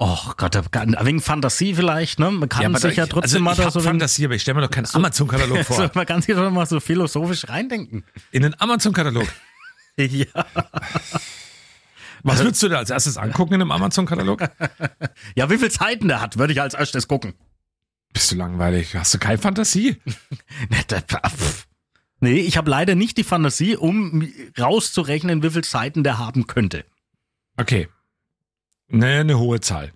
oh Gott, ein wenig Fantasie vielleicht, ne? Man kann sich ja trotzdem also mal da so, Fantasie, aber ich stelle mir doch keinen Amazon-Katalog so, vor. man kann sich doch mal so philosophisch reindenken. In den Amazon-Katalog. Ja. Was würdest du da als erstes angucken in einem Amazon-Katalog? ja, wie viel Seiten der hat, würde ich als erstes gucken. Bist du langweilig? Hast du keine Fantasie? Ne. Nee, ich habe leider nicht die Fantasie, um rauszurechnen, wie viel Seiten der haben könnte. Okay. Ne, eine hohe Zahl.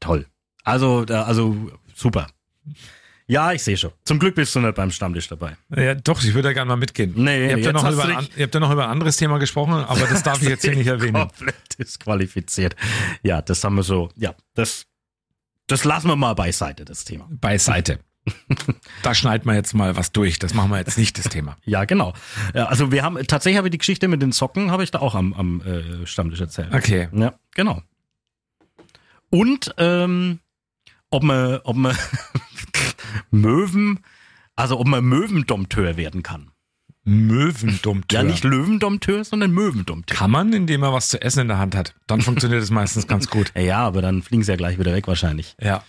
Toll. Also, da- also super. Ja, ich sehe schon. Zum Glück bist du nicht beim Stammtisch dabei. Ja, doch, ich würde ja gerne mal mitgehen. Nee, ihr, habt ja noch über, dich- ihr habt ja noch über ein anderes Thema gesprochen, aber das darf ich jetzt hier nicht erwähnen. Komplett disqualifiziert. Ja, das haben wir so, ja, das, das lassen wir mal beiseite, das Thema. Beiseite. Da schneidet man jetzt mal was durch. Das machen wir jetzt nicht, das Thema. Ja, genau. Ja, also wir haben, tatsächlich habe ich die Geschichte mit den Socken, habe ich da auch am, am äh, Stammtisch erzählt. Okay. Ja, genau. Und ähm, ob man, ob man Möwen, also ob man Möwendompteur werden kann. Möwendummtür. Ja, nicht Löwendompteur, sondern Möwendompteur. Kann man, indem er was zu essen in der Hand hat. Dann funktioniert es meistens ganz gut. Ja, aber dann fliegen sie ja gleich wieder weg wahrscheinlich. Ja.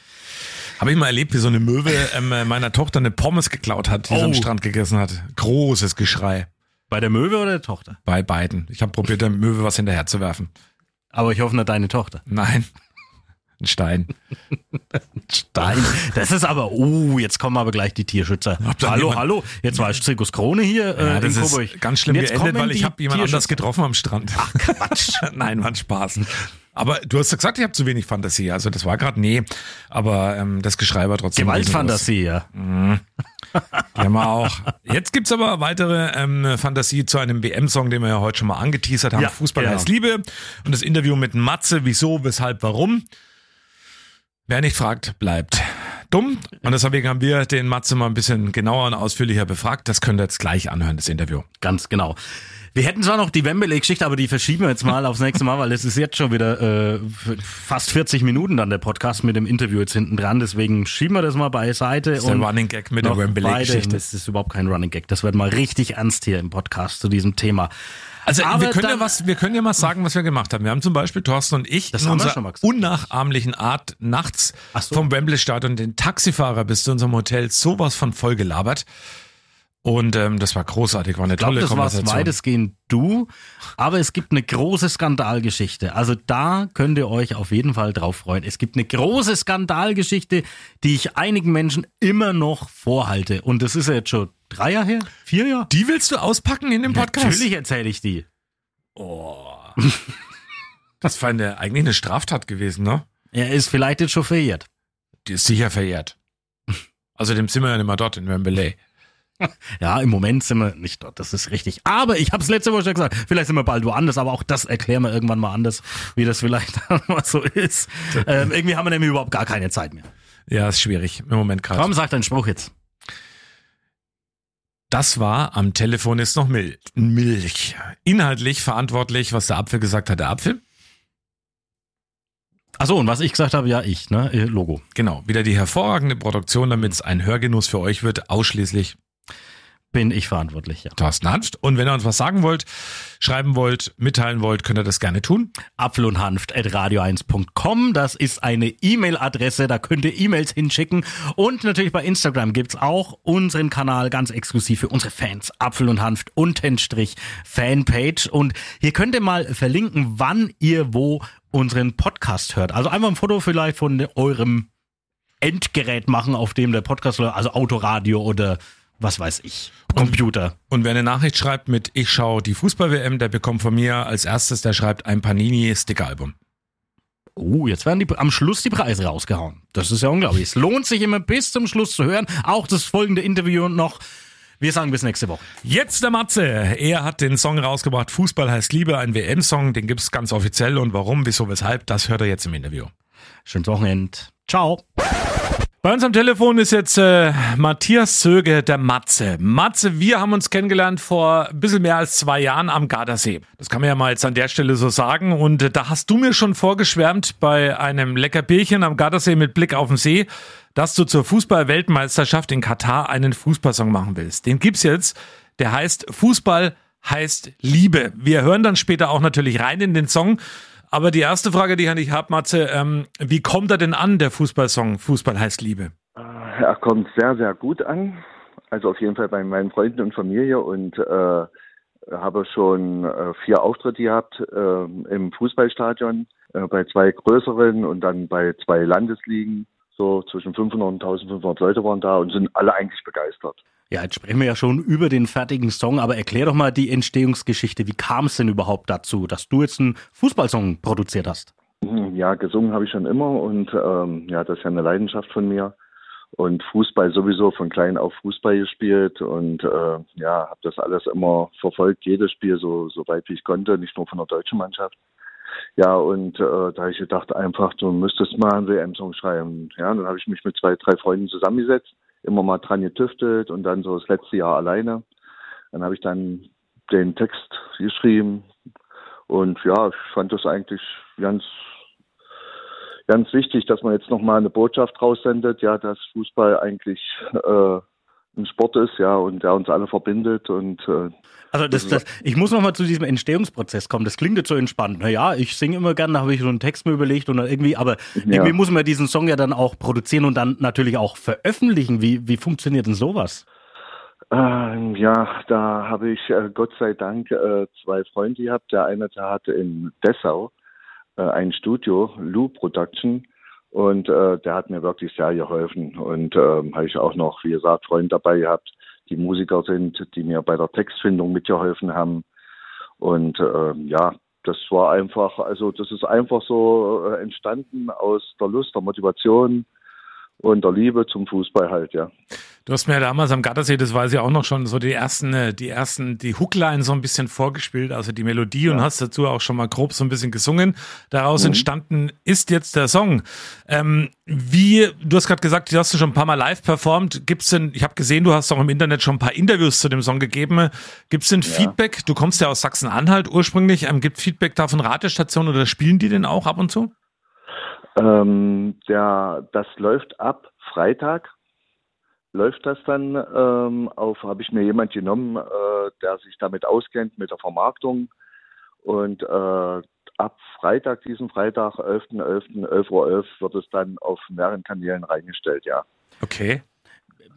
Habe ich mal erlebt, wie so eine Möwe ähm, äh, meiner Tochter eine Pommes geklaut hat, die sie am Oh. Strand gegessen hat. Großes Geschrei Bei der Möwe oder der Tochter? bei beiden. Ich habe probiert, der Möwe was hinterher zu werfen. Aber ich hoffe nicht deine Tochter. Nein. Ein Stein. Stein. Das ist aber, oh, jetzt kommen aber gleich die Tierschützer. Hallo, hallo. Jetzt war ich Zirkus Krone hier äh, Ja, das in ist ganz schlimm geendet, weil ich habe jemand anders getroffen am Strand. Ach Quatsch. Nein, war ein Spaß. Aber du hast ja gesagt, ich habe zu wenig Fantasie. Also das war gerade nee. Aber ähm, das Geschrei war trotzdem. Gewaltfantasie, ja. riesengroß. Die haben wir auch. Jetzt gibt's aber weitere ähm, Fantasie zu einem WM-Song, den wir ja heute schon mal angeteasert haben. Ja, Fußball genau. heißt Liebe. Und das Interview mit Matze, wieso, weshalb, warum. Wer nicht fragt, bleibt dumm. Und deswegen haben wir den Matze mal ein bisschen genauer und ausführlicher befragt. Das könnt ihr jetzt gleich anhören, das Interview. Ganz genau. Wir hätten zwar noch die Wembley-Geschichte, aber die verschieben wir jetzt mal aufs nächste Mal, weil es ist jetzt schon wieder äh, fast 40 Minuten dann der Podcast mit dem Interview jetzt hinten dran. Deswegen schieben wir das mal beiseite. Das ist der Running Gag mit der Wembley-Geschichte. Das ist überhaupt kein Running Gag. Das wird mal richtig ernst hier im Podcast zu diesem Thema. Also Aber wir können dann- ja was, wir können ja mal sagen, was wir gemacht haben. Wir haben zum Beispiel Thorsten und ich Das in unserer unnachahmlichen Art nachts Ach so. vom Wembley-Stadion den Taxifahrer bis zu unserem Hotel sowas von voll gelabert. Und ähm, das war großartig, war eine Ich glaube, tolle das war Konversation. weitestgehend du. Aber es gibt eine große Skandalgeschichte. Also da könnt ihr euch auf jeden Fall drauf freuen. Es gibt eine große Skandalgeschichte, die ich einigen Menschen immer noch vorhalte. Und das ist ja jetzt schon drei Jahre her? Vier Jahre? Die willst du auspacken in dem Podcast? Natürlich erzähle ich die. Das war eine, eigentlich eine Straftat gewesen, ne? Er ist vielleicht jetzt schon verjährt. Die ist sicher verjährt. Außerdem sind wir ja nicht mehr dort in Wembley. Ja, im Moment sind wir nicht dort, das ist richtig. Aber ich habe es letzte Woche schon gesagt, vielleicht sind wir bald woanders, aber auch das erklären wir irgendwann mal anders, wie das vielleicht mal so ist. Ähm, irgendwie haben wir nämlich überhaupt gar keine Zeit mehr. Ja, ist schwierig im Moment gerade. Warum sagt dein Spruch jetzt? Das war am Telefon ist noch Mil Milch. Inhaltlich verantwortlich, was der Apfel gesagt hat, der Apfel. Achso, und was ich gesagt habe, ja, ich, ne? Äh, Logo. Genau, wieder die hervorragende Produktion, damit es ein Hörgenuss für euch wird, ausschließlich Bin ich verantwortlich, ja. Thorsten Hanft. Und wenn ihr uns was sagen wollt, schreiben wollt, mitteilen wollt, könnt ihr das gerne tun. Apfel und Hanft at radio1.com. Das ist eine E-Mail-Adresse, da könnt ihr E-Mails hinschicken. Und natürlich bei Instagram gibt's auch unseren Kanal ganz exklusiv für unsere Fans. Apfel und Hanft Untenstrich Fanpage. Und hier könnt ihr mal verlinken, wann ihr wo unseren Podcast hört. Also einfach ein Foto vielleicht von eurem Endgerät machen, auf dem der Podcast läuft, also Autoradio oder was weiß ich, Computer. Und wer eine Nachricht schreibt mit Ich schaue die Fußball-WM, der bekommt von mir als erstes, der schreibt ein Panini-Sticker-Album. Oh, jetzt werden die, am Schluss die Preise rausgehauen. Das ist ja unglaublich. Es lohnt sich immer bis zum Schluss zu hören. Auch das folgende Interview noch. Wir sagen bis nächste Woche. Jetzt der Matze. Er hat den Song rausgebracht, Fußball heißt Liebe, ein WM-Song. Den gibt's ganz offiziell. Und warum, wieso, weshalb, das hört er jetzt im Interview. Schönes Wochenende. Ciao. Bei uns am Telefon ist jetzt äh, Matthias Zöge, der Matze. Matze, wir haben uns kennengelernt vor ein bisschen mehr als zwei Jahren am Gardasee. Das kann man ja mal jetzt an der Stelle so sagen. Und äh, da hast du mir schon vorgeschwärmt bei einem lecker Bierchen am Gardasee mit Blick auf den See, dass du zur Fußball-Weltmeisterschaft in Katar einen Fußballsong machen willst. Den gibt's jetzt. Der heißt Fußball heißt Liebe. Wir hören dann später auch natürlich rein in den Song. Aber die erste Frage, die ich habe, Matze, ähm, wie kommt er denn an, der Fußballsong Fußball heißt Liebe? Er kommt sehr, sehr gut an. Also auf jeden Fall bei meinen Freunden und Familie und äh, habe schon äh, vier Auftritte gehabt äh, im Fußballstadion, äh, bei zwei größeren und dann bei zwei Landesligen. So zwischen 500 und 1500 Leute waren da und sind alle eigentlich begeistert. Ja, jetzt sprechen wir ja schon über den fertigen Song, aber erklär doch mal die Entstehungsgeschichte. Wie kam es denn überhaupt dazu, dass du jetzt einen Fußballsong produziert hast? Ja, gesungen habe ich schon immer und ähm, ja, das ist ja eine Leidenschaft von mir. Und Fußball sowieso von klein auf Fußball gespielt und äh, ja, habe das alles immer verfolgt, jedes Spiel so, so weit wie ich konnte, nicht nur von der deutschen Mannschaft. Ja, und äh, da habe ich gedacht einfach, du müsstest mal einen WM-Song schreiben. Ja, dann habe ich mich mit zwei, drei Freunden zusammengesetzt, immer mal dran getüftelt und dann so das letzte Jahr alleine. Dann habe ich dann den Text geschrieben und ja, ich fand das eigentlich ganz ganz wichtig, dass man jetzt nochmal eine Botschaft raussendet, ja, dass Fußball eigentlich äh, ein Sport ist, ja, und der uns alle verbindet und äh, Also das, das, ich muss noch mal zu diesem Entstehungsprozess kommen. Das klingt jetzt so entspannt. Naja, ich singe immer gern, da habe ich so einen Text mir überlegt und dann irgendwie, aber irgendwie muss man diesen Song ja dann auch produzieren und dann natürlich auch veröffentlichen. Wie, wie funktioniert denn sowas? Ähm, ja, da habe ich äh, Gott sei Dank äh, zwei Freunde gehabt. Der eine, der hatte in Dessau äh, ein Studio, Lou Production, und äh, der hat mir wirklich sehr geholfen. Und ähm, habe ich auch noch, wie gesagt, Freunde dabei gehabt, die Musiker sind, die mir bei der Textfindung mitgeholfen haben. Und ähm, ja, das war einfach, also das ist einfach so äh, entstanden aus der Lust, der Motivation und der Liebe zum Fußball halt, ja. Du hast mir ja damals am Gattersee, das weiß ich auch noch schon, so die ersten, äh, die ersten, die Hookline so ein bisschen vorgespielt, also die Melodie ja. und hast dazu auch schon mal grob so ein bisschen gesungen. Daraus mhm. entstanden ist jetzt der Song. Ähm, wie, du hast gerade gesagt, du hast du schon ein paar Mal live performt. Gibt's denn, ich habe gesehen, du hast auch im Internet schon ein paar Interviews zu dem Song gegeben. Gibt's denn ja. Feedback? Du kommst ja aus Sachsen-Anhalt ursprünglich. Ähm, gibt Feedback da von Radiostationen oder spielen die denn auch ab und zu? Ähm, der, das läuft ab Freitag läuft das dann ähm, auf, habe ich mir jemand genommen, äh, der sich damit auskennt, mit der Vermarktung. Und äh, ab Freitag, diesen Freitag, 11.11., 11.11 Uhr, 11, wird es dann auf mehreren Kanälen reingestellt, ja. Okay.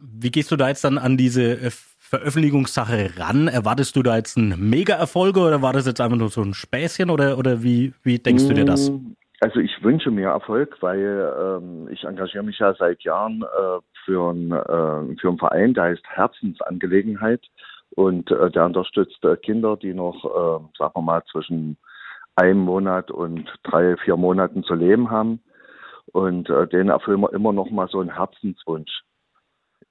Wie gehst du da jetzt dann an diese äh, Veröffentlichungssache ran? Erwartest du da jetzt einen Mega-Erfolg oder war das jetzt einfach nur so ein Späßchen oder, oder wie, wie denkst du dir das? Also ich wünsche mir Erfolg, weil ähm, ich engagiere mich ja seit Jahren äh, für, ein, äh, für einen Verein, der heißt Herzensangelegenheit und äh, der unterstützt äh, Kinder, die noch, äh, sagen wir mal, zwischen einem Monat und drei, vier Monaten zu leben haben. Und äh, denen erfüllen wir immer noch mal so einen Herzenswunsch.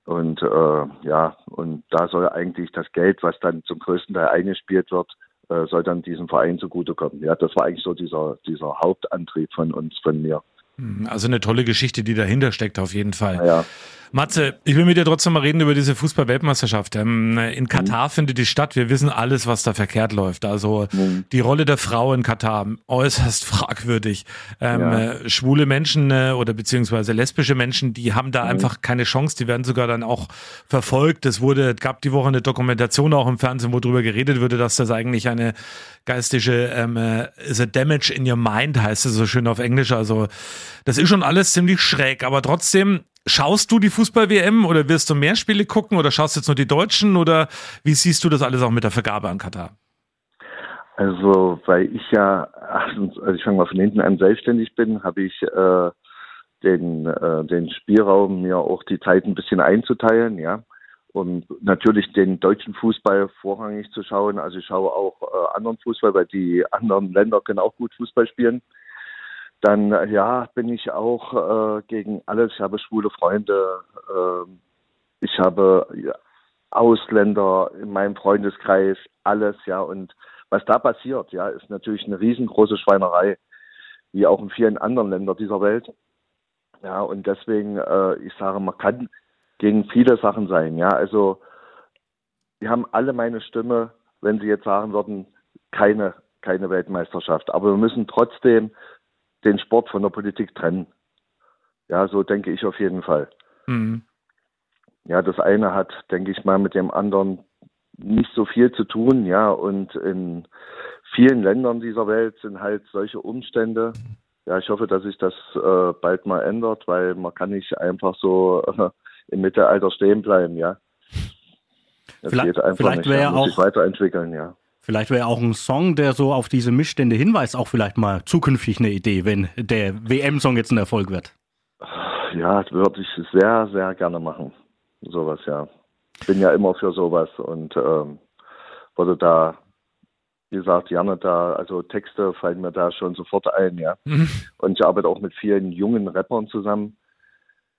Und äh, ja, und da soll eigentlich das Geld, was dann zum größten Teil eingespielt wird, äh, soll dann diesem Verein zugutekommen. Ja, das war eigentlich so dieser, dieser Hauptantrieb von uns, von mir. Hm, also eine tolle Geschichte, die dahinter steckt, auf jeden Fall. Ja. Matze, ich will mit dir trotzdem mal reden über diese Fußball-Weltmeisterschaft. Ähm, in Katar mhm. findet die statt. Wir wissen alles, was da verkehrt läuft. Also mhm. die Rolle der Frau in Katar äußerst fragwürdig. Ähm, ja. äh, schwule Menschen äh, oder beziehungsweise lesbische Menschen, die haben da mhm. einfach keine Chance. Die werden sogar dann auch verfolgt. Es wurde, gab die Woche eine Dokumentation auch im Fernsehen, wo darüber geredet wurde, dass das eigentlich eine geistige ähm, äh, is a damage in your mind heißt es so schön auf Englisch. Also das ist schon alles ziemlich schräg, aber trotzdem Schaust du die Fußball-WM oder wirst du mehr Spiele gucken oder schaust du jetzt nur die Deutschen oder wie siehst du das alles auch mit der Vergabe an Katar? Also, weil ich ja, also ich fange mal von hinten an, selbstständig bin, habe ich äh, den, äh, den Spielraum, mir auch die Zeit ein bisschen einzuteilen, ja. Und natürlich den deutschen Fußball vorrangig zu schauen. Also ich schaue auch äh, anderen Fußball, weil die anderen Länder können auch gut Fußball spielen. Dann ja, bin ich auch äh, gegen alles. Ich habe schwule Freunde. Äh, ich habe ja, Ausländer in meinem Freundeskreis, alles, ja. Und was da passiert, ja, ist natürlich eine riesengroße Schweinerei, wie auch in vielen anderen Ländern dieser Welt. Ja, und deswegen, äh, ich sage, man kann gegen viele Sachen sein, ja. Also, die haben alle meine Stimme, wenn sie jetzt sagen würden, keine, keine Weltmeisterschaft. Aber wir müssen trotzdem den Sport von der Politik trennen. Ja, so denke ich auf jeden Fall. Mhm. Ja, das eine hat, denke ich mal, mit dem anderen nicht so viel zu tun, ja, und in vielen Ländern dieser Welt sind halt solche Umstände. Ja, ich hoffe, dass sich das äh, bald mal ändert, weil man kann nicht einfach so äh, im Mittelalter stehen bleiben, ja. Das vielleicht geht einfach vielleicht nicht, ja, muss auch, sich weiterentwickeln, ja. Vielleicht wäre auch ein Song, der so auf diese Missstände hinweist, auch vielleicht mal zukünftig eine Idee, wenn der WM-Song jetzt ein Erfolg wird. Ja, das würde ich sehr, sehr gerne machen. Sowas, ja. Bin ja immer für sowas und ähm, würde da, wie gesagt, gerne da, also Texte fallen mir da schon sofort ein, ja. Mhm. Und ich arbeite auch mit vielen jungen Rappern zusammen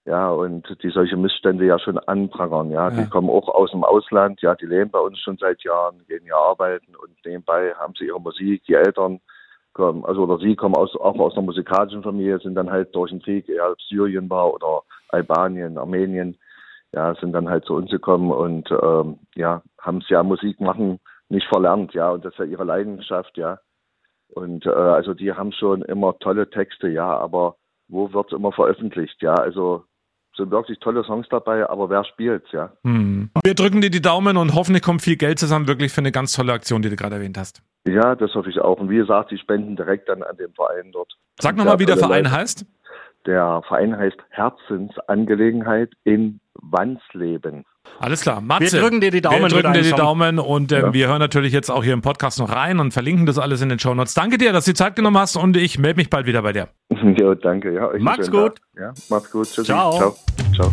ja, und die solche Missstände ja schon anprangern, ja. ja. Die kommen auch aus dem Ausland, ja, die leben bei uns schon seit Jahren, gehen hier arbeiten und nebenbei haben sie ihre Musik, die Eltern kommen, also oder sie kommen aus, auch aus einer musikalischen Familie, sind dann halt durch den Krieg, ob Syrien war oder Albanien, Armenien, ja, sind dann halt zu uns gekommen und ähm, ja, haben es ja Musik machen nicht verlernt, ja, und das ist ja ihre Leidenschaft, ja. Und äh, also die haben schon immer tolle Texte, ja, aber wo wird es immer veröffentlicht, ja, also sind wirklich tolle Songs dabei, aber wer spielt's, ja? Hm. Wir drücken dir die Daumen und hoffentlich kommt viel Geld zusammen, wirklich für eine ganz tolle Aktion, die du gerade erwähnt hast. Ja, das hoffe ich auch. Und wie gesagt, die spenden direkt dann an den Verein dort. Sag nochmal, wie der Verein Leute. heißt. Der Verein heißt Herzensangelegenheit in Wandsleben. Alles klar. Matze, wir drücken dir die Daumen. Wir drücken dir die Daumen und äh, ja. wir hören natürlich jetzt auch hier im Podcast noch rein und verlinken das alles in den Show Notes. Danke dir, dass du die Zeit genommen hast und ich melde mich bald wieder bei dir. Ja, danke. Ja, Mach's gut. Ja, mach's gut. Tschüssi. Ciao. Ciao. Ciao.